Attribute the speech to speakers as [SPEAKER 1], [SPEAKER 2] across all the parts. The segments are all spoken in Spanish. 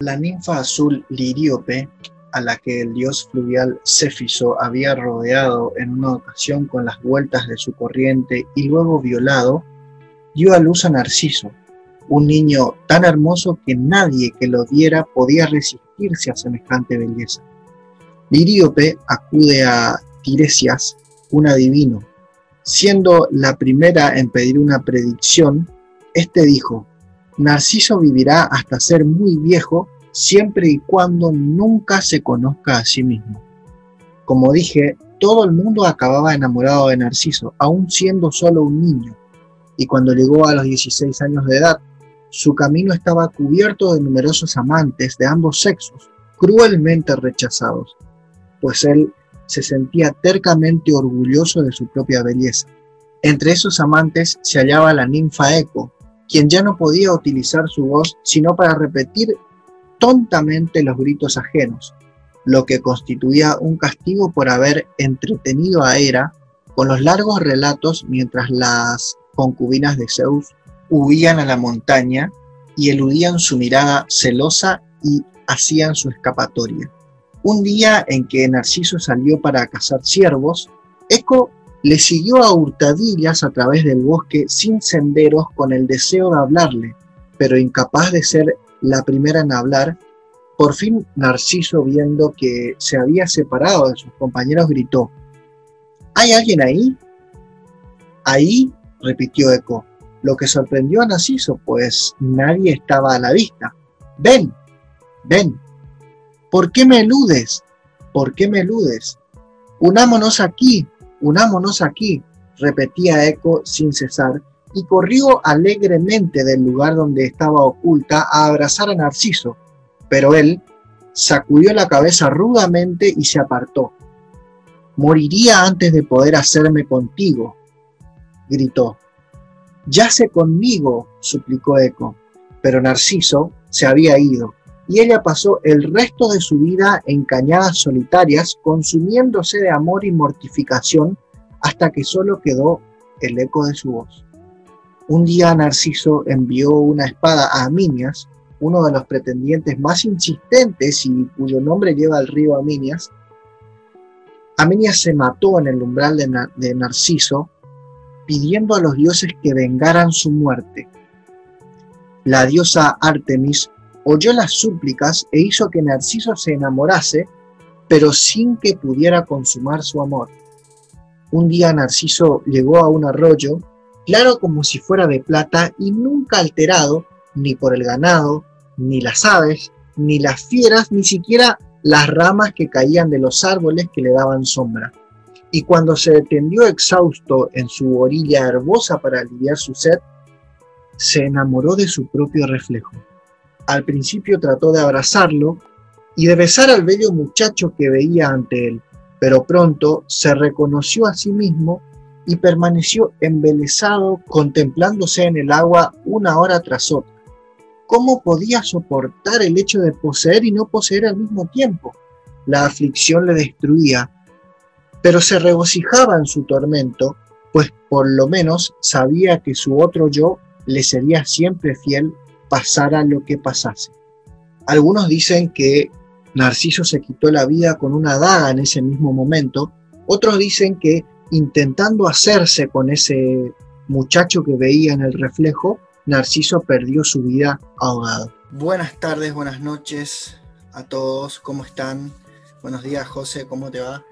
[SPEAKER 1] La ninfa azul Liríope, a la que el dios fluvial Céfiso había rodeado en una ocasión con las vueltas de su corriente y luego violado, dio a luz a Narciso, un niño tan hermoso que nadie que lo viera podía resistirse a semejante belleza. Liríope acude a Tiresias, un adivino. Siendo la primera en pedir una predicción, éste dijo, Narciso vivirá hasta ser muy viejo siempre y cuando nunca se conozca a sí mismo. Como dije, todo el mundo acababa enamorado de Narciso, aún siendo solo un niño, y cuando llegó a los 16 años de edad, su camino estaba cubierto de numerosos amantes de ambos sexos, cruelmente rechazados, pues él se sentía tercamente orgulloso de su propia belleza. Entre esos amantes se hallaba la ninfa Eco, quien ya no podía utilizar su voz sino para repetir tontamente los gritos ajenos, lo que constituía un castigo por haber entretenido a Hera con los largos relatos mientras las concubinas de Zeus huían a la montaña y eludían su mirada celosa y hacían su escapatoria. Un día en que Narciso salió para cazar ciervos, Eco le siguió a hurtadillas a través del bosque sin senderos con el deseo de hablarle, pero incapaz de ser la primera en hablar, por fin Narciso, viendo que se había separado de sus compañeros, gritó, ¿Hay alguien ahí? Ahí, repitió Eco, lo que sorprendió a Narciso, pues nadie estaba a la vista. Ven, ven. ¿Por qué me eludes? ¿Por qué me eludes? Unámonos aquí, unámonos aquí, repetía Eco sin cesar, y corrió alegremente del lugar donde estaba oculta a abrazar a Narciso, pero él sacudió la cabeza rudamente y se apartó. Moriría antes de poder hacerme contigo, gritó. Yace conmigo, suplicó Eco, pero Narciso se había ido, y ella pasó el resto de su vida en cañadas solitarias, consumiéndose de amor y mortificación, hasta que solo quedó el eco de su voz. Un día Narciso envió una espada a Aminias, uno de los pretendientes más insistentes y cuyo nombre lleva el río Aminias. Aminias se mató en el umbral de, de Narciso pidiendo a los dioses que vengaran su muerte. La diosa Artemis oyó las súplicas e hizo que Narciso se enamorase, pero sin que pudiera consumar su amor. Un día Narciso llegó a un arroyo, claro como si fuera de plata y nunca alterado ni por el ganado, ni las aves, ni las fieras, ni siquiera las ramas que caían de los árboles que le daban sombra y cuando se tendió exhausto en su orilla herbosa para aliviar su sed, se enamoró de su propio reflejo. Al principio trató de abrazarlo y de besar al bello muchacho que veía ante él, pero pronto se reconoció a sí mismo y permaneció embelesado contemplándose en el agua una hora tras otra. ¿Cómo podía soportar el hecho de poseer y no poseer al mismo tiempo? La aflicción le destruía pero se regocijaba en su tormento, pues por lo menos sabía que su otro yo le sería siempre fiel, pasara lo que pasase. Algunos dicen que Narciso se quitó la vida con una daga en ese mismo momento, otros dicen que intentando hacerse con ese muchacho que veía en el reflejo, Narciso perdió su vida ahogado. Buenas tardes, buenas noches a todos, ¿cómo están? Buenos días, José, ¿cómo te va?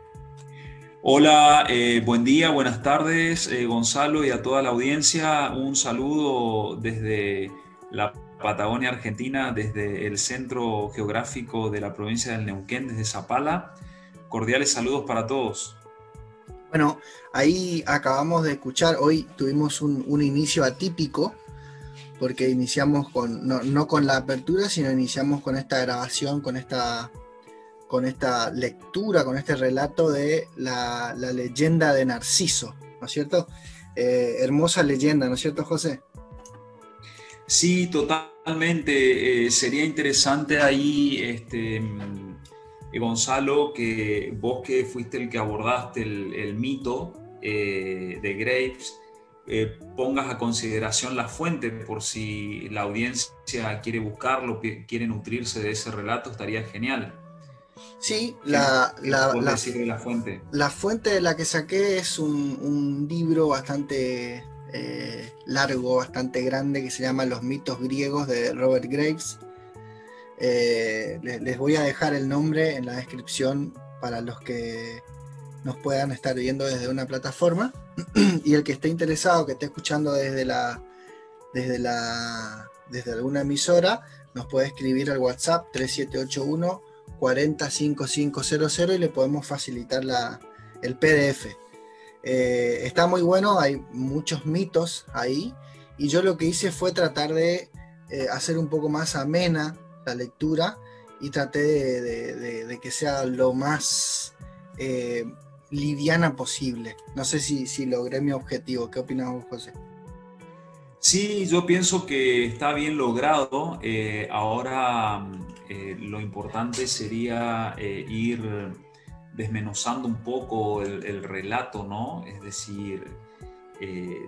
[SPEAKER 2] Hola, eh, buen día, buenas tardes, eh, Gonzalo y a toda la audiencia. Un saludo desde la Patagonia Argentina, desde el centro geográfico de la provincia del Neuquén, desde Zapala. Cordiales saludos para todos.
[SPEAKER 1] Bueno, ahí acabamos de escuchar, hoy tuvimos un, inicio atípico, porque iniciamos con, no, no con la apertura, sino iniciamos con esta grabación, con esta con esta lectura, con este relato de la, leyenda de Narciso, ¿no es cierto? Eh, hermosa leyenda, ¿no es cierto, José?
[SPEAKER 2] Sí, totalmente. Eh, sería interesante ahí, este, mm, Gonzalo, que vos que fuiste el que abordaste el, mito eh, de Graves, eh, pongas a consideración la fuente por si la audiencia quiere buscarlo, quiere nutrirse de ese relato, estaría genial.
[SPEAKER 1] Sí, la, la,
[SPEAKER 2] la, fuente?
[SPEAKER 1] La fuente de la que saqué es un, libro bastante eh, largo, bastante grande, que se llama Los mitos griegos de Robert Graves. Eh, les, voy a dejar el nombre en la descripción para los que nos puedan estar viendo desde una plataforma. y el que esté interesado, que esté escuchando desde la desde la desde alguna emisora, nos puede escribir al WhatsApp 3781 405500 y le podemos facilitar la, el PDF. Eh, está muy bueno, hay muchos mitos ahí y yo lo que hice fue tratar de eh, hacer un poco más amena la lectura y traté de, que sea lo más eh, liviana posible. No sé si, logré mi objetivo. ¿Qué opinas vos, José?
[SPEAKER 2] Sí, yo pienso que está bien logrado. Ahora lo importante sería ir desmenuzando un poco el, relato, ¿no? Es decir,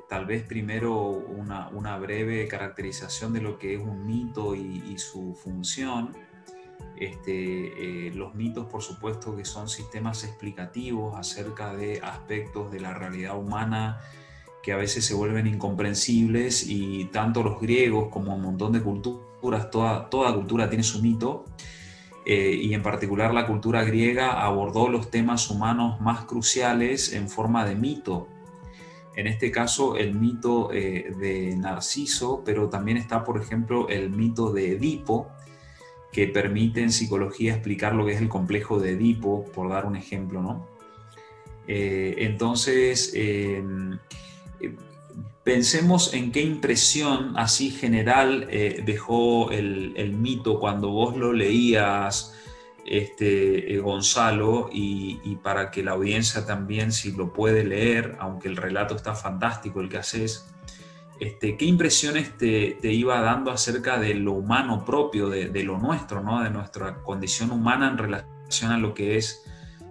[SPEAKER 2] tal vez primero una, breve caracterización de lo que es un mito y, su función este, eh, los mitos, por supuesto, que son sistemas explicativos acerca de aspectos de la realidad humana que a veces se vuelven incomprensibles y tanto los griegos como un montón de culturas, toda cultura tiene su mito, eh, y en particular la cultura griega abordó los temas humanos más cruciales en forma de mito. En este caso, el mito eh, de Narciso, pero también está, por ejemplo, el mito de Edipo, que permite en psicología explicar lo que es el complejo de Edipo, por dar un ejemplo, ¿no? Eh, entonces, pensemos en qué impresión así general eh, dejó el, mito cuando vos lo leías, este, Gonzalo, y, para que la audiencia también, si lo puede leer, aunque el relato está fantástico, el que haces, este, ¿qué impresiones te, iba dando acerca de lo humano propio, de, lo nuestro, ¿no? de nuestra condición humana en relación a lo que es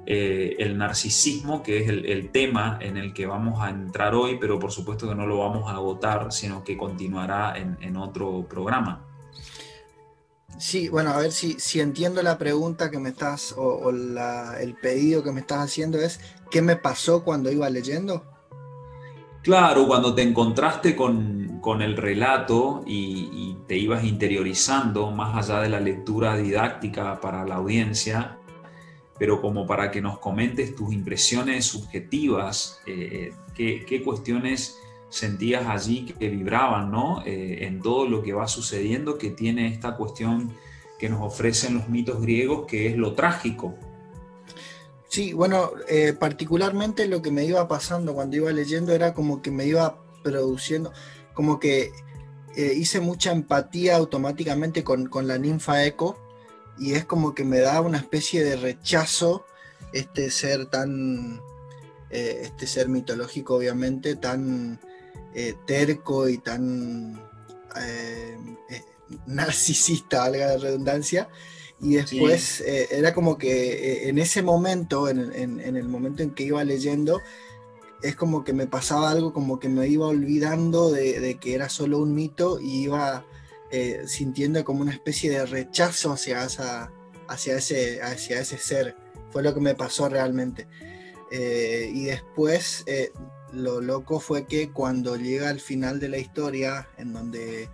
[SPEAKER 2] eh, el narcisismo, que es el, tema en el que vamos a entrar hoy, pero por supuesto que no lo vamos a agotar, sino que continuará en, otro programa?
[SPEAKER 1] Sí, bueno, a ver si, si, entiendo la pregunta que me estás, o, el pedido que me estás haciendo es, ¿qué me pasó cuando iba leyendo?
[SPEAKER 2] Claro, cuando te encontraste con, el relato y, te ibas interiorizando más allá de la lectura didáctica para la audiencia, pero como para que nos comentes tus impresiones subjetivas, eh, qué, cuestiones sentías allí que vibraban ¿no? Eh, en todo lo que va sucediendo, que tiene esta cuestión que nos ofrecen los mitos griegos, que es lo trágico,
[SPEAKER 1] Sí, bueno, eh, particularmente lo que me iba pasando cuando iba leyendo era como que me iba produciendo, como que hice mucha empatía automáticamente con, la ninfa Eco y es como que me da una especie de rechazo este ser tan, eh, este ser mitológico obviamente, tan terco y tan narcisista, valga la redundancia, y después eh, era como que eh, en ese momento, en, el momento en que iba leyendo, es como que me pasaba algo como que me iba olvidando de, que era solo un mito y iba eh, sintiendo como una especie de rechazo hacia, hacia, ese, hacia ese ser. Fue lo que me pasó realmente. y después lo loco fue que cuando llega al final de la historia, en donde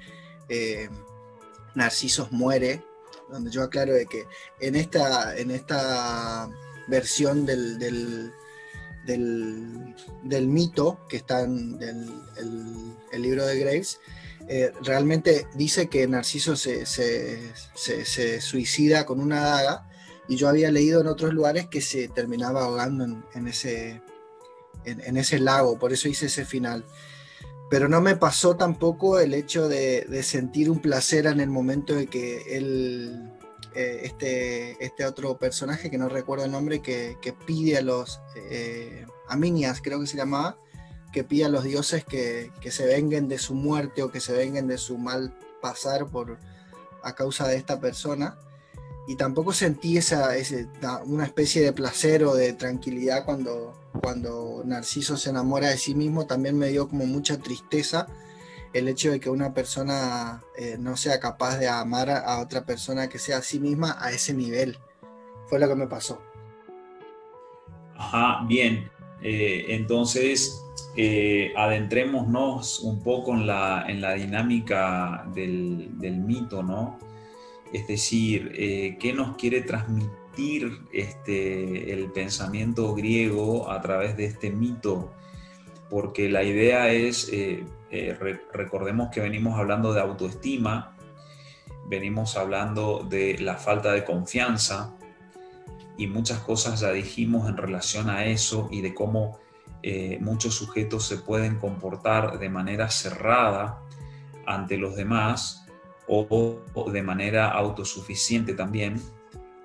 [SPEAKER 1] Narcisos muere, donde yo aclaro de que en esta, en esta versión del, del, mito que está en el, libro de Graves, eh, realmente dice que Narciso se, suicida con una daga y yo había leído en otros lugares que se terminaba ahogando en, ese, en, ese lago, por eso hice ese final. Pero no me pasó tampoco el hecho de, sentir un placer en el momento de que él, eh, este, este otro personaje, que no recuerdo el nombre, que, pide a los, eh, Aminias creo que se llamaba, que pide a los dioses que, se venguen de su muerte o que se venguen de su mal pasar por, a causa de esta persona. y tampoco sentí esa, una especie de placer o de tranquilidad cuando, cuando Narciso se enamora de sí mismo, también me dio como mucha tristeza el hecho de que una persona eh, no sea capaz de amar a, otra persona que sea a sí misma a ese nivel. Fue lo que me pasó.
[SPEAKER 2] Ajá, bien. Eh, entonces, eh, adentrémonos un poco en la, en la dinámica del, del, mito, ¿no? Es decir, ¿qué nos quiere transmitir este, el pensamiento griego a través de este mito? Porque la idea es eh, recordemos que venimos hablando de autoestima, venimos hablando de la falta de confianza y muchas cosas ya dijimos en relación a eso y de cómo eh, muchos sujetos se pueden comportar de manera cerrada ante los demás o de manera autosuficiente también,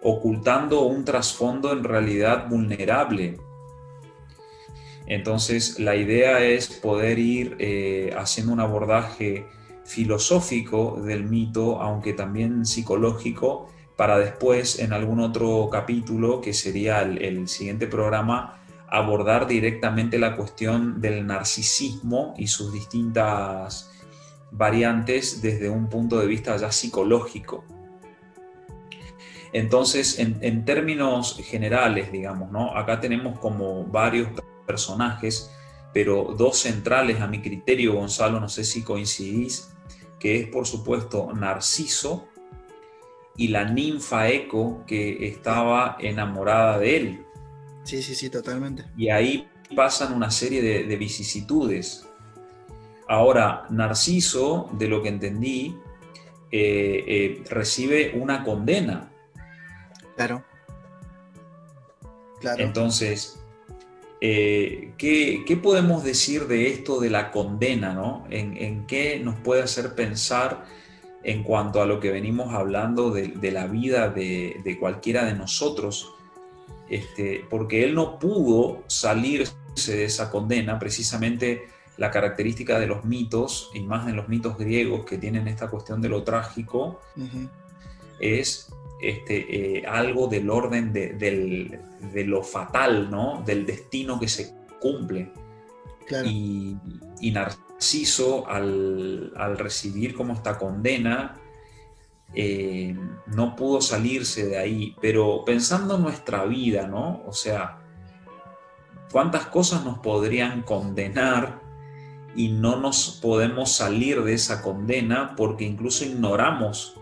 [SPEAKER 2] ocultando un trasfondo en realidad vulnerable. Entonces, la idea es poder ir eh, haciendo un abordaje filosófico del mito, aunque también psicológico, para después, en algún otro capítulo, que sería el, siguiente programa, abordar directamente la cuestión del narcisismo y sus distintas variantes desde un punto de vista ya psicológico. Entonces, en, en términos generales, digamos, ¿no? Acá tenemos como varios personajes, pero dos centrales a mi criterio, Gonzalo, no sé si coincidís, que es por supuesto Narciso y la ninfa Eco que estaba enamorada de él.
[SPEAKER 1] Sí, sí, sí, totalmente.
[SPEAKER 2] Y ahí pasan una serie de, vicisitudes. Ahora, Narciso, de lo que entendí, eh, eh, recibe una condena.
[SPEAKER 1] Claro.
[SPEAKER 2] Claro. Entonces, eh, ¿qué, podemos decir de esto de la condena? ¿no? ¿En, qué nos puede hacer pensar en cuanto a lo que venimos hablando de, la vida de, cualquiera de nosotros? Este, porque él no pudo salirse de esa condena, precisamente la característica de los mitos, y más en los mitos griegos que tienen esta cuestión de lo trágico, es este, eh, algo del orden de, lo fatal, ¿no? Del destino que se cumple. Y, Narciso, al, recibir como esta condena, eh, no pudo salirse de ahí. Pero pensando en nuestra vida, ¿no? O sea, ¿cuántas cosas nos podrían condenar y no nos podemos salir de esa condena porque incluso ignoramos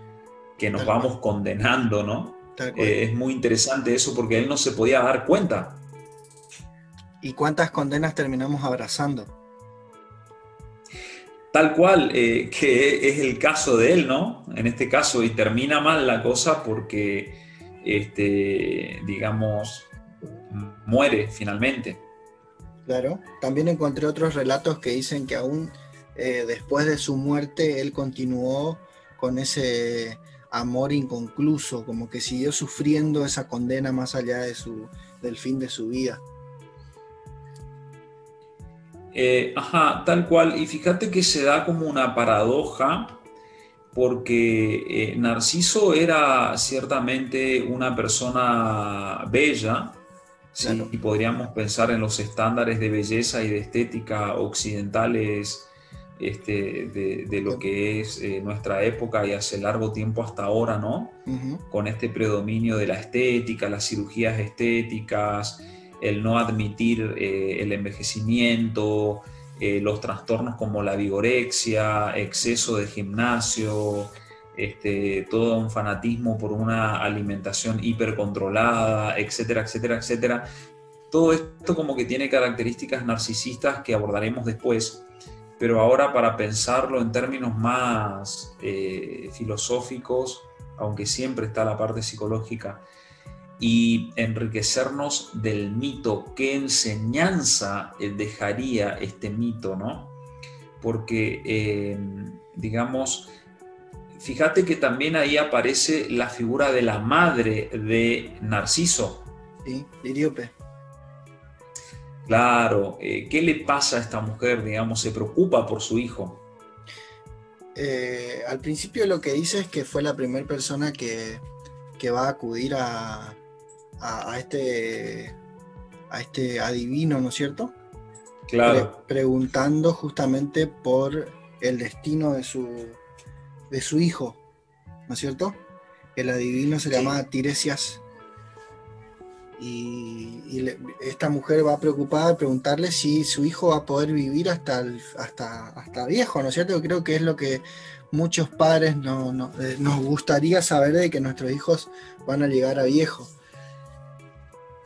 [SPEAKER 2] que nos vamos condenando, ¿no? Eh, es muy interesante eso porque él no se podía dar cuenta.
[SPEAKER 1] ¿Y cuántas condenas terminamos abrazando?
[SPEAKER 2] Tal cual, eh, que es el caso de él, ¿no? En este caso, y termina mal la cosa porque, este, digamos, muere finalmente.
[SPEAKER 1] Claro, también encontré otros relatos que dicen que aún eh, después de su muerte él continuó con ese amor inconcluso, como que siguió sufriendo esa condena más allá de su, del fin de su vida.
[SPEAKER 2] Eh, ajá, tal cual. Y fíjate que se da como una paradoja, porque eh, Narciso era ciertamente una persona bella, y podríamos pensar en los estándares de belleza y de estética occidentales este, de, lo que es eh, nuestra época y hace largo tiempo hasta ahora, ¿no? Con este predominio de la estética, las cirugías estéticas, el no admitir eh, el envejecimiento, eh, los trastornos como la vigorexia, exceso de gimnasio, este, todo un fanatismo por una alimentación hipercontrolada, etcétera, etcétera, etcétera. Todo esto como que tiene características narcisistas que abordaremos después pero ahora para pensarlo en términos más eh, filosóficos, aunque siempre está la parte psicológica, y enriquecernos del mito, qué enseñanza eh, dejaría este mito, ¿no? Porque, eh, digamos, fíjate que también ahí aparece la figura de la madre de Narciso.
[SPEAKER 1] Sí, Iriope.
[SPEAKER 2] Claro, eh, ¿qué le pasa a esta mujer? Digamos, se preocupa por su hijo.
[SPEAKER 1] Eh, al principio lo que dice es que fue la primera persona que, que va a acudir a, a, este, a este adivino, ¿no es cierto?
[SPEAKER 2] Claro.
[SPEAKER 1] preguntando justamente por el destino de su, de su hijo, ¿no es cierto? El adivino se llama Tiresias. Y, esta mujer va preocupada a preguntarle si su hijo va a poder vivir hasta, hasta, hasta viejo, ¿no es cierto? Creo que es lo que muchos padres no, eh, nos gustaría saber de que nuestros hijos van a llegar a viejo.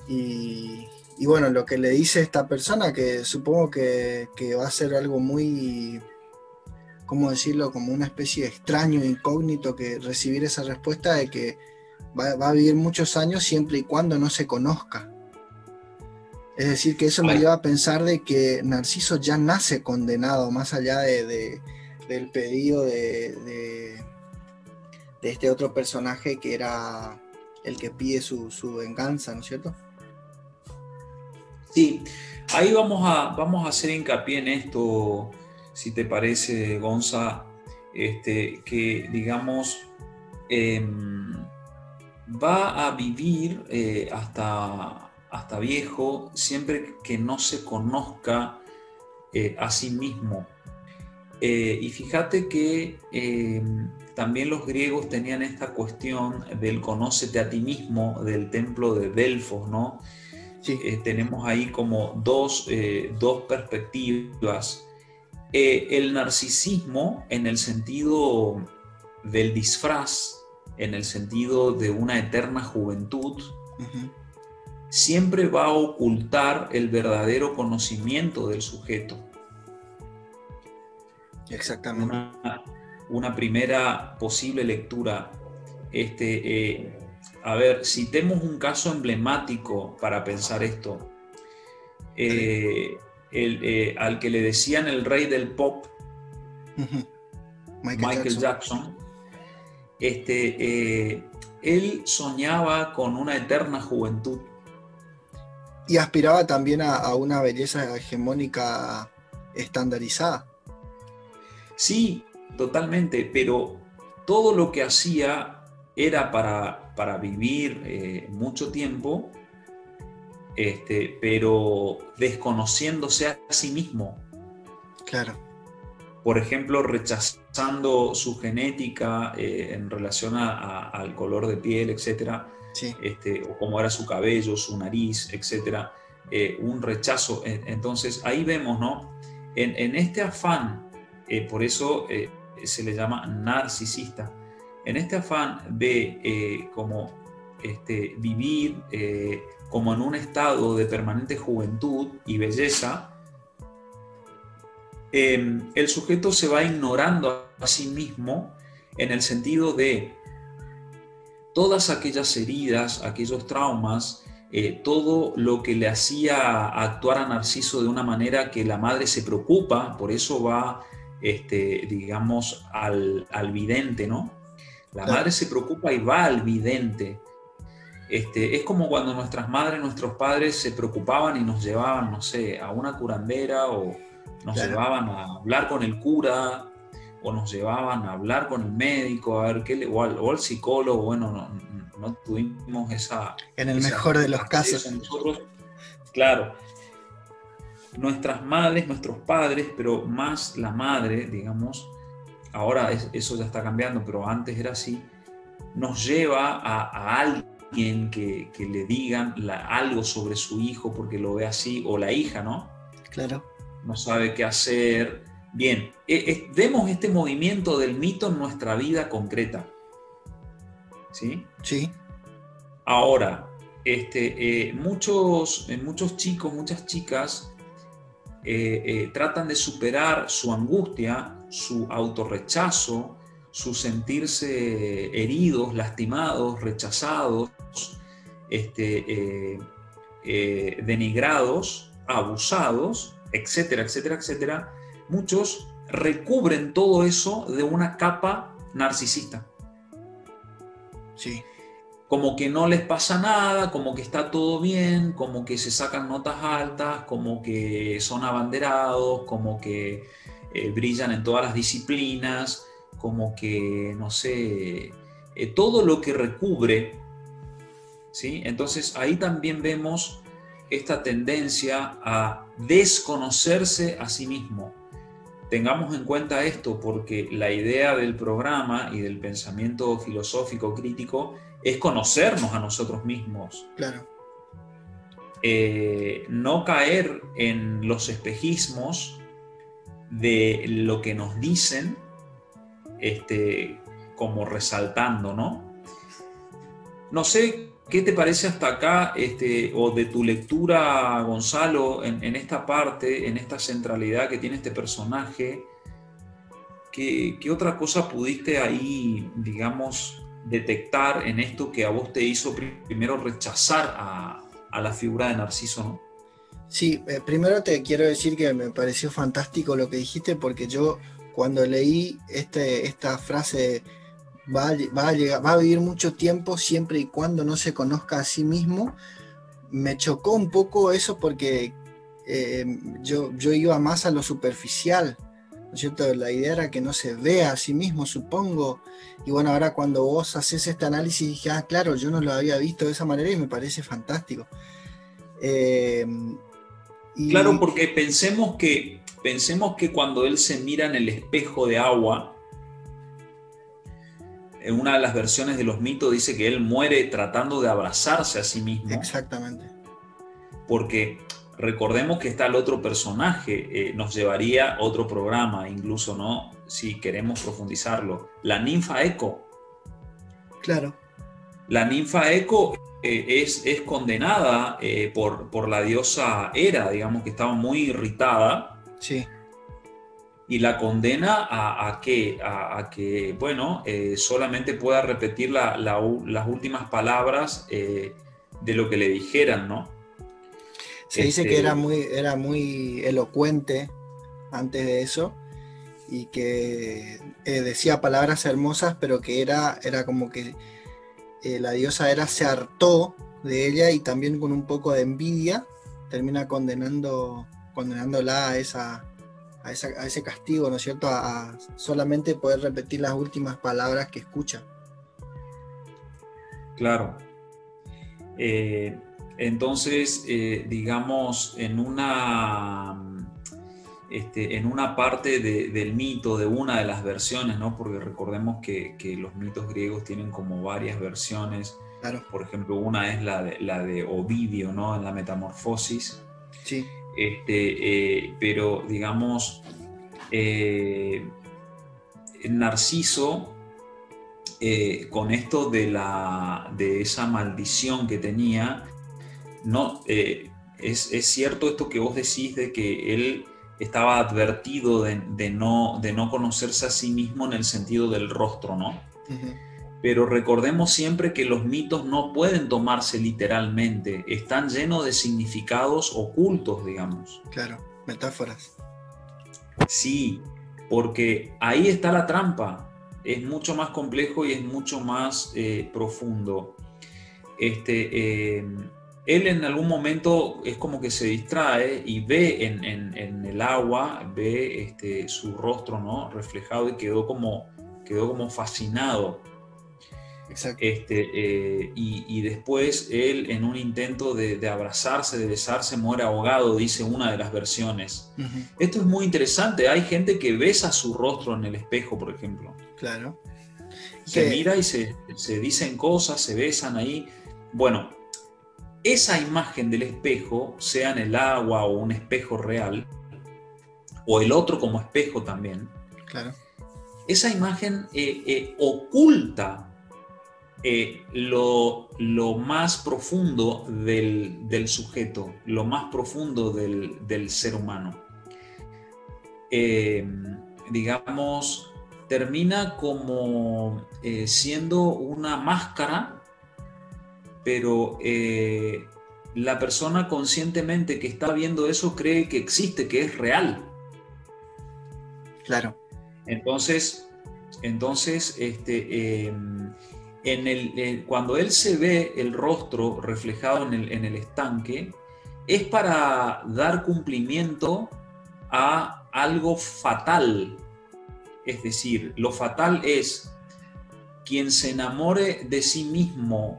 [SPEAKER 1] Y, bueno, lo que le dice esta persona, que supongo que, va a ser algo muy, ¿cómo decirlo? Como una especie de extraño, incógnito, que recibir esa respuesta de que va, a vivir muchos años siempre y cuando no se conozca. Es decir, que eso me lleva a pensar de que Narciso ya nace condenado, más allá de del pedido de, de, este otro personaje que era el que pide su, venganza, ¿no es cierto?
[SPEAKER 2] Sí, ahí vamos a, vamos a hacer hincapié en esto, si te parece, Gonza, este, que digamos em, va a vivir eh, hasta, hasta viejo siempre que no se conozca eh, a sí mismo. Eh, y fíjate que eh, también los griegos tenían esta cuestión del conócete a ti mismo, del templo de Delfos, ¿no? Eh, tenemos ahí como dos, dos perspectivas. el narcisismo en el sentido del disfraz, en el sentido de una eterna juventud, siempre va a ocultar el verdadero conocimiento del sujeto.
[SPEAKER 1] Exactamente.
[SPEAKER 2] Una, primera posible lectura. Este, eh, a ver, citemos un caso emblemático para pensar esto. Eh, eh, al que le decían el rey del pop, Michael, Jackson, este, él soñaba con una eterna juventud.
[SPEAKER 1] Y aspiraba también a una belleza hegemónica estandarizada.
[SPEAKER 2] Sí, totalmente, pero todo lo que hacía era para, para vivir eh, mucho tiempo, este, pero desconociéndose a sí mismo.
[SPEAKER 1] Claro.
[SPEAKER 2] Por ejemplo, rechazando su genética eh, en relación al color de piel, etcétera, este, o cómo era su cabello, su nariz, etcétera, eh, un rechazo. Entonces ahí vemos, ¿no? En, en este afán por eso se le llama narcisista. En este afán de eh, como este, vivir como en un estado de permanente juventud y belleza, em, el sujeto se va ignorando a sí mismo en el sentido de todas aquellas heridas, aquellos traumas, todo lo que le hacía actuar a Narciso de una manera que la madre se preocupa, por eso va este, digamos, al, vidente, ¿no? La madre se preocupa y va al vidente. Este, es como cuando nuestras madres, nuestros padres se preocupaban y nos llevaban, no sé, a una curandera o nos llevaban a hablar con el cura o nos llevaban a hablar con el médico, a ver qué le, o, al, psicólogo, bueno, no, tuvimos esa...
[SPEAKER 1] En el mejor de los casos.
[SPEAKER 2] Nosotros, claro, nuestras madres, nuestros padres, pero más la madre, digamos, ahora eso ya está cambiando, pero antes era así, nos lleva a, alguien que, le digan algo sobre su hijo porque lo ve así, o la hija, ¿no?
[SPEAKER 1] Claro.
[SPEAKER 2] No sabe qué hacer. Bien, e, vemos este movimiento del mito en nuestra vida concreta. ¿Sí?
[SPEAKER 1] Sí.
[SPEAKER 2] Ahora, este, eh, muchos, eh, muchos chicos, muchas chicas eh, eh, tratan de superar su angustia, su autorrechazo, su sentirse heridos, lastimados, rechazados, este, eh, denigrados, abusados, etcétera, etcétera, etcétera. Muchos recubren todo eso de una capa narcisista.
[SPEAKER 1] Sí
[SPEAKER 2] como que no les pasa nada, como que está todo bien, como que se sacan notas altas, como que son abanderados, como que eh, brillan en todas las disciplinas, como que, no sé, eh, todo lo que recubre. ¿sí? Entonces ahí también vemos esta tendencia a desconocerse a sí mismo. Tengamos en cuenta esto porque la idea del programa y del pensamiento filosófico crítico es conocernos a nosotros mismos.
[SPEAKER 1] Claro.
[SPEAKER 2] Eh, no caer en los espejismos de lo que nos dicen, este, como resaltando, ¿no? No sé qué te parece hasta acá, este, o de tu lectura, Gonzalo, en, esta parte, en esta centralidad que tiene este personaje. ¿Qué, ¿Qué, otra cosa pudiste ahí, digamos, detectar en esto que a vos te hizo primero rechazar a, a la figura de Narciso, ¿no?
[SPEAKER 1] Sí, eh, primero te quiero decir que me pareció fantástico lo que dijiste porque yo cuando leí este, esta frase va a, va, a llegar, va a vivir mucho tiempo siempre y cuando no se conozca a sí mismo, me chocó un poco eso porque eh, yo, yo iba más a lo superficial, ¿no es cierto? La idea era que no se vea a sí mismo, supongo. Y bueno, ahora cuando vos haces este análisis, dije, ah, claro, yo no lo había visto de esa manera y me parece fantástico.
[SPEAKER 2] Eh, Claro, porque pensemos que, pensemos que cuando él se mira en el espejo de agua, en una de las versiones de los mitos dice que él muere tratando de abrazarse a sí mismo.
[SPEAKER 1] Exactamente.
[SPEAKER 2] Porque recordemos que está el otro personaje, eh, nos llevaría otro programa, incluso, ¿no? Si queremos profundizarlo. La ninfa Eco.
[SPEAKER 1] Claro.
[SPEAKER 2] La ninfa Eco eh, es, es, condenada eh, por, por, la diosa Hera, digamos que estaba muy irritada.
[SPEAKER 1] Sí.
[SPEAKER 2] Y la condena a, a que, a, que, bueno, eh, solamente pueda repetir la, las últimas palabras de lo que le dijeran, ¿no?
[SPEAKER 1] Se dice que este, era muy, era muy elocuente antes de eso y que decía palabras hermosas, pero que era, era como que eh, la diosa Hera se hartó de ella y también con un poco de envidia termina condenando, condenándola a, esa, a, ese castigo, ¿no es cierto? A, solamente poder repetir las últimas palabras que escucha.
[SPEAKER 2] Claro. Eh, entonces, eh, digamos, en una este, en una parte del mito, de una de las versiones, ¿no? porque recordemos que, los mitos griegos tienen como varias versiones. Por ejemplo, una es la de, la de Ovidio, ¿no? en la Metamorfosis.
[SPEAKER 1] Sí.
[SPEAKER 2] Este, eh, pero, digamos, eh, Narciso, eh, con esto de, la, de esa maldición que tenía, no, es, es cierto esto que vos decís de que él estaba advertido de, no, de no conocerse a sí mismo en el sentido del rostro, ¿no? Pero recordemos siempre que los mitos no pueden tomarse literalmente, están llenos de significados ocultos, digamos.
[SPEAKER 1] Claro, metáforas.
[SPEAKER 2] Sí, porque ahí está la trampa, es mucho más complejo y es mucho más eh, profundo. Este, eh, él en algún momento es como que se distrae y ve en, el agua, ve este, su rostro ¿no? reflejado y quedó como, quedó como fascinado.
[SPEAKER 1] Exacto.
[SPEAKER 2] Este, eh, y, después él en un intento de, abrazarse, de besarse, muere ahogado, dice una de las versiones. Esto es muy interesante. Hay gente que besa su rostro en el espejo, por ejemplo.
[SPEAKER 1] Claro.
[SPEAKER 2] Se mira y se, se dicen cosas, se besan ahí. Bueno, esa imagen del espejo, sea en el agua o un espejo real, o el otro como espejo también,
[SPEAKER 1] claro.
[SPEAKER 2] esa imagen eh, eh, oculta eh, lo, más profundo del, sujeto, lo más profundo del, ser humano. digamos, termina como siendo una máscara pero eh, la persona conscientemente que está viendo eso cree que existe, que es real.
[SPEAKER 1] Claro.
[SPEAKER 2] Entonces, entonces este, em, en el, cuando él se ve el rostro reflejado en el, en el estanque, es para dar cumplimiento a algo fatal. Es decir, lo fatal es quien se enamore de sí mismo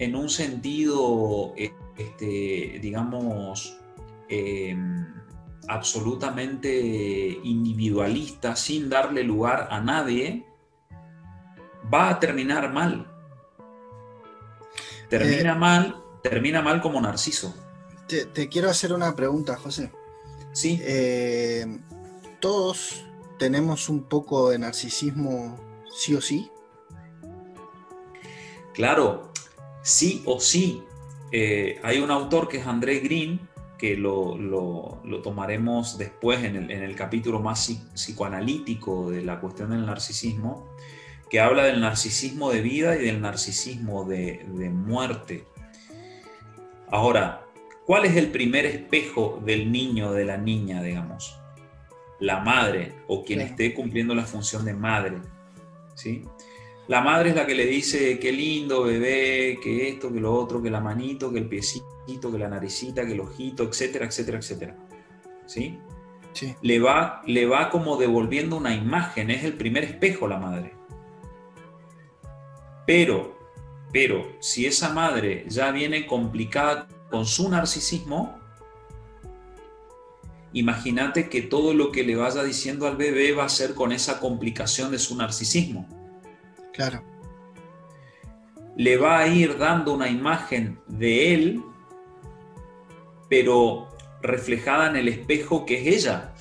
[SPEAKER 2] en un sentido, eh, este, digamos, em, absolutamente individualista, sin darle lugar a nadie, va a terminar mal. Termina eh, mal, termina mal como Narciso.
[SPEAKER 1] Te, quiero hacer una pregunta, José.
[SPEAKER 2] Sí.
[SPEAKER 1] Eh, todos tenemos un poco de narcisismo, sí o sí.
[SPEAKER 2] Claro, sí o sí. Eh, hay un autor que es André Green, que lo, tomaremos después en el, capítulo más psicoanalítico de la cuestión del narcisismo, que habla del narcisismo de vida y del narcisismo de, muerte. Ahora, ¿cuál es el primer espejo del niño o de la niña, digamos? La madre o quien esté cumpliendo la función de madre. ¿sí? La madre es la que le dice, qué lindo bebé, que esto, que lo otro, que la manito, que el piecito, que la naricita, que el ojito, etcétera, etcétera, etcétera. ¿Sí?
[SPEAKER 1] Sí.
[SPEAKER 2] Le, va, le va como devolviendo una imagen, es el primer espejo la madre. Pero, pero, si esa madre ya viene complicada con su narcisismo, imagínate que todo lo que le vaya diciendo al bebé va a ser con esa complicación de su narcisismo.
[SPEAKER 1] Claro.
[SPEAKER 2] Le va a ir dando una imagen de él, pero reflejada en el espejo que es ella.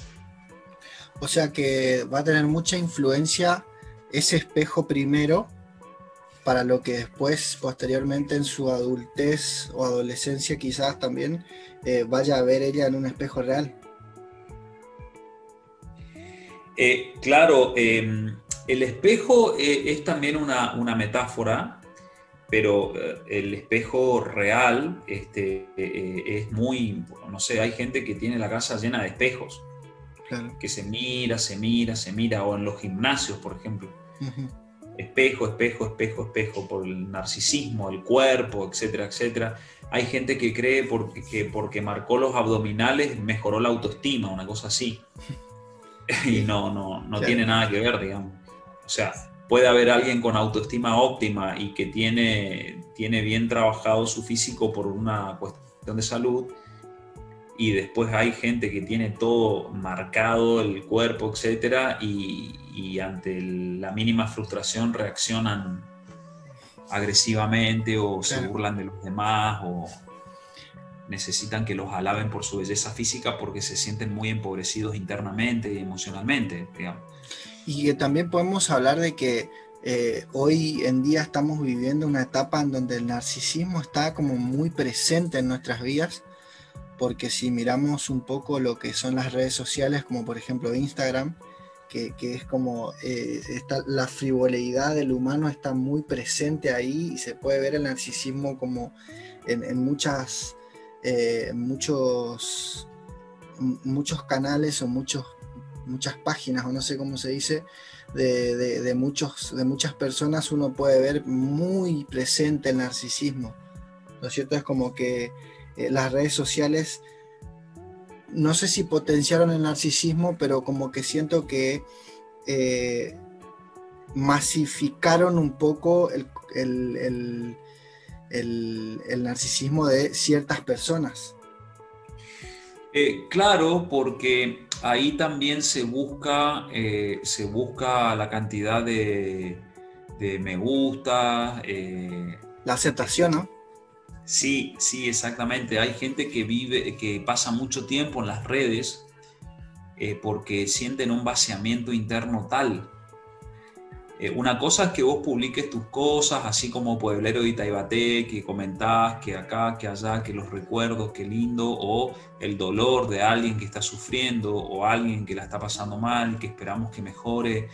[SPEAKER 1] O sea que va a tener mucha influencia ese espejo primero para lo que después, posteriormente en su adultez o adolescencia quizás también eh, vaya a ver ella en un espejo real.
[SPEAKER 2] Eh, claro, em, el espejo eh, es también una, metáfora, pero eh, el espejo real este, es muy, no sé, hay gente que tiene la casa llena de espejos, que se mira, se mira, se mira, o en los gimnasios, por ejemplo. Espejo, espejo, espejo, espejo, por el narcisismo, el cuerpo, etcétera, etcétera. Hay gente que cree porque, que porque marcó los abdominales mejoró la autoestima, una cosa así. y no, no, no tiene nada que ver, digamos. O sea, puede haber alguien con autoestima óptima y que tiene, tiene bien trabajado su físico por una cuestión de salud, y después hay gente que tiene todo marcado, el cuerpo, etcétera, y, ante la mínima frustración reaccionan agresivamente o se burlan de los demás o necesitan que los alaben por su belleza física porque se sienten muy empobrecidos internamente y emocionalmente, digamos.
[SPEAKER 1] Y que también podemos hablar de que eh, hoy en día estamos viviendo una etapa en donde el narcisismo está como muy presente en nuestras vidas, porque si miramos un poco lo que son las redes sociales, como por ejemplo Instagram, que, es como eh, la frivolidad del humano está muy presente ahí y se puede ver el narcisismo como en, muchas, eh, muchos, muchos canales o muchos muchas páginas, o no sé cómo se dice, de, muchos, de muchas personas, uno puede ver muy presente el narcisismo. Lo cierto es como que eh, las redes sociales, no sé si potenciaron el narcisismo, pero como que siento que eh, masificaron un poco el, el, narcisismo de ciertas personas.
[SPEAKER 2] Eh, claro, porque ahí también se busca, eh, se busca la cantidad de, me gusta.
[SPEAKER 1] Eh, la aceptación, ¿no?
[SPEAKER 2] Sí, sí, exactamente. Hay gente que vive, que pasa mucho tiempo en las redes porque sienten un vaciamiento interno tal eh, una cosa es que vos publiques tus cosas, así como Pueblero de Itaibate, que comentás que acá, que allá, que los recuerdos, qué lindo, o el dolor de alguien que está sufriendo, o alguien que la está pasando mal, que esperamos que mejore,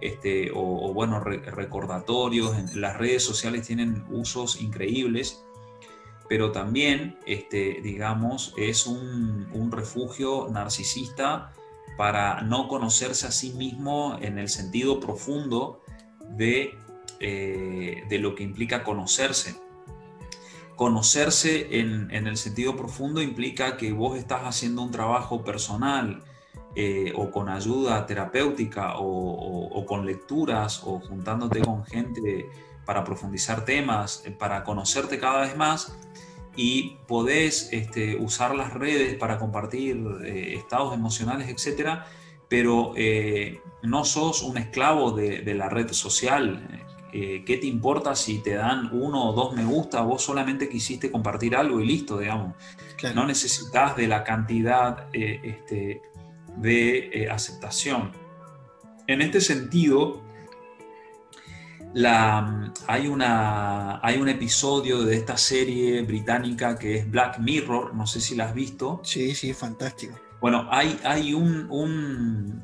[SPEAKER 2] este, o, bueno, recordatorios. Las redes sociales tienen usos increíbles, pero también, este, digamos, es un, un refugio narcisista para no conocerse a sí mismo en el sentido profundo eh, de, lo que implica conocerse. Conocerse en, el sentido profundo implica que vos estás haciendo un trabajo personal, eh, o con ayuda terapéutica o, con lecturas o juntándote con gente para profundizar temas, eh, para conocerte cada vez más y podés este, usar las redes para compartir estados emocionales, etcétera, pero no sos un esclavo de, la red social. ¿Qué te importa si te dan uno o dos me gusta? Vos solamente quisiste compartir algo y listo, digamos. No necesitas de la cantidad este, de eh, aceptación. En este sentido, la, hay, una, hay un episodio de esta serie británica que es Black Mirror, no sé si la has visto.
[SPEAKER 1] Sí, sí, fantástico.
[SPEAKER 2] Bueno, hay, hay un,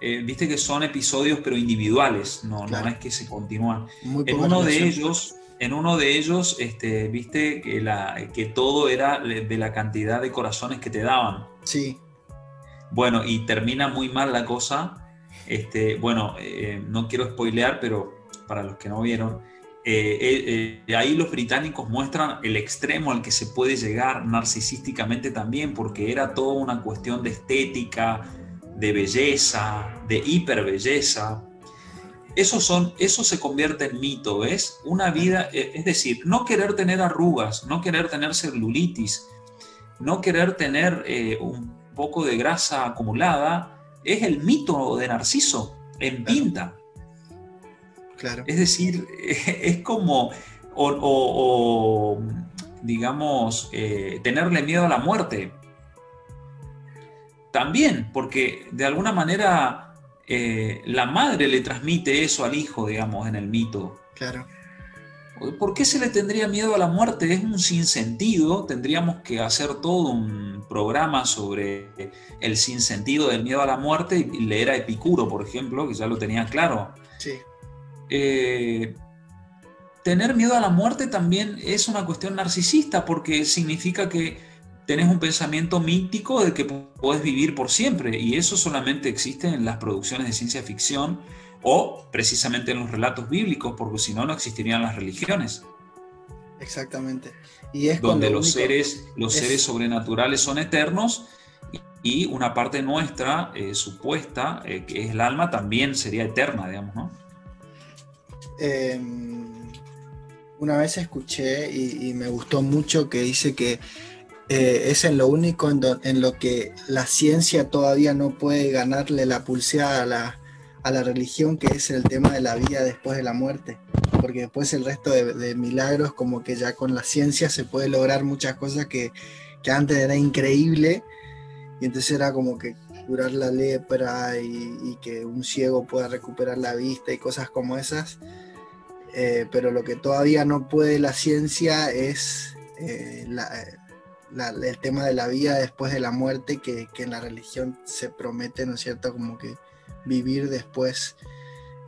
[SPEAKER 2] eh, viste que son episodios pero individuales, no, no es que se continúan. en uno de ellos, en uno de ellos, este, viste que, la, que todo era de la cantidad de corazones que te daban.
[SPEAKER 1] Sí.
[SPEAKER 2] Bueno, y termina muy mal la cosa. Este, bueno, eh, no quiero spoilear, pero para los que no vieron, eh, eh, ahí los británicos muestran el extremo al que se puede llegar narcisísticamente también, porque era toda una cuestión de estética, de belleza, de hiperbelleza. Eso, son, eso se convierte en mito, ¿ves? Una vida, es decir, no querer tener arrugas, no querer tener celulitis, no querer tener un poco de grasa acumulada, es el mito de Narciso en pinta.
[SPEAKER 1] Claro.
[SPEAKER 2] Es decir, es como, o, digamos, eh, tenerle miedo a la muerte. También, porque de alguna manera eh, la madre le transmite eso al hijo, digamos, en el mito.
[SPEAKER 1] Claro.
[SPEAKER 2] ¿Por qué se le tendría miedo a la muerte? Es un sinsentido. Tendríamos que hacer todo un programa sobre el sinsentido del miedo a la muerte y leer a Epicuro, por ejemplo, que ya lo tenía claro.
[SPEAKER 1] Sí.
[SPEAKER 2] Eh, tener miedo a la muerte también es una cuestión narcisista porque significa que tenés un pensamiento mítico de que podés vivir por siempre y eso solamente existe en las producciones de ciencia ficción o precisamente en los relatos bíblicos, porque si no, no existirían las religiones.
[SPEAKER 1] Exactamente. Y es
[SPEAKER 2] donde los seres, los seres sobrenaturales son eternos y una parte nuestra, eh, supuesta, eh, que es el alma, también sería eterna, digamos, ¿no?
[SPEAKER 1] Em, una vez escuché y, me gustó mucho que dice que eh, es en lo único en, lo que la ciencia todavía no puede ganarle la pulseada a la, a la religión, que es el tema de la vida después de la muerte, porque después el resto de, milagros, como que ya con la ciencia se puede lograr muchas cosas que, antes era increíble, y entonces era como que curar la lepra y, que un ciego pueda recuperar la vista y cosas como esas, eh, pero lo que todavía no puede la ciencia es eh, el tema de la vida después de la muerte, que, que en la religión se promete, ¿no es cierto? Como que vivir después,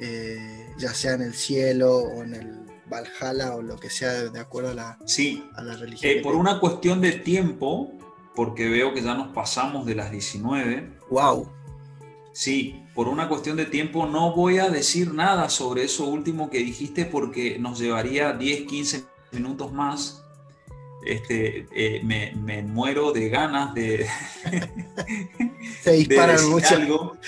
[SPEAKER 1] eh, ya sea en el cielo o en el Valhalla o lo que sea de, acuerdo a la,
[SPEAKER 2] sí.
[SPEAKER 1] a la religión.
[SPEAKER 2] Por una cuestión de tiempo, porque veo que ya nos pasamos de las 19.
[SPEAKER 1] ¡Wow!
[SPEAKER 2] Sí, por una cuestión de tiempo no voy a decir nada sobre eso último que dijiste porque nos llevaría 10, 15 minutos más. Este, eh, me, me, muero de ganas de,
[SPEAKER 1] Se disparan mucho.
[SPEAKER 2] algo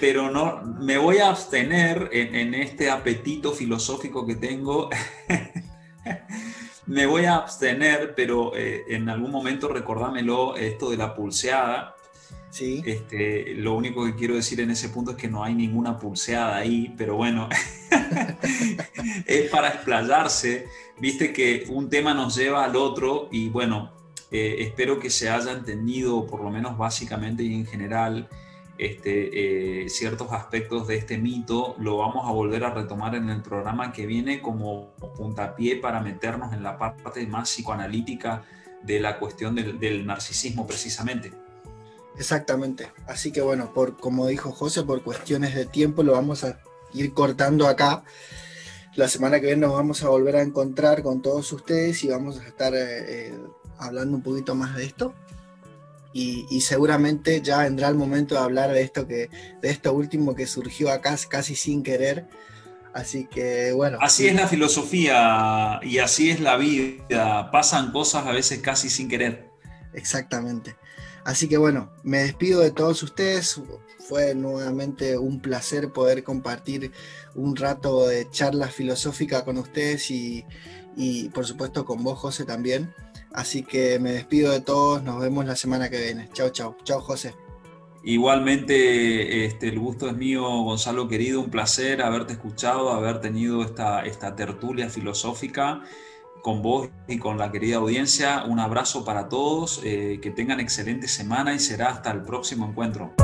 [SPEAKER 2] pero no, me voy a abstener en, este apetito filosófico que tengo. me voy a abstener, pero eh, en algún momento recordámelo, esto de la pulseada.
[SPEAKER 1] Sí.
[SPEAKER 2] Este, lo único que quiero decir en ese punto es que no hay ninguna pulseada ahí, pero bueno, es para explayarse. Viste que un tema nos lleva al otro y bueno, eh, espero que se haya entendido, por lo menos básicamente y en general, este, eh, ciertos aspectos de este mito, lo vamos a volver a retomar en el programa que viene como puntapié para meternos en la parte más psicoanalítica de la cuestión del, narcisismo precisamente.
[SPEAKER 1] Exactamente. Así que bueno, por, como dijo José, por cuestiones de tiempo lo vamos a ir cortando acá. La semana que viene nos vamos a volver a encontrar con todos ustedes y vamos a estar eh, eh, hablando un poquito más de esto y, seguramente ya vendrá el momento de hablar de esto que de esto último que surgió acá casi sin querer. Así que bueno.
[SPEAKER 2] Así es la filosofía y así es la vida. Pasan cosas a veces casi sin querer.
[SPEAKER 1] Exactamente. Así que bueno, me despido de todos ustedes. Fue nuevamente un placer poder compartir un rato de charla filosófica con ustedes y, y por supuesto con vos, José, también. Así que me despido de todos, nos vemos la semana que viene. Chao, chao. Chao, José.
[SPEAKER 2] Igualmente, este, el gusto es mío, Gonzalo querido, un placer haberte escuchado, haber tenido esta, esta tertulia filosófica con vos y con la querida audiencia. Un abrazo para todos, eh, que tengan excelente semana y será hasta el próximo encuentro.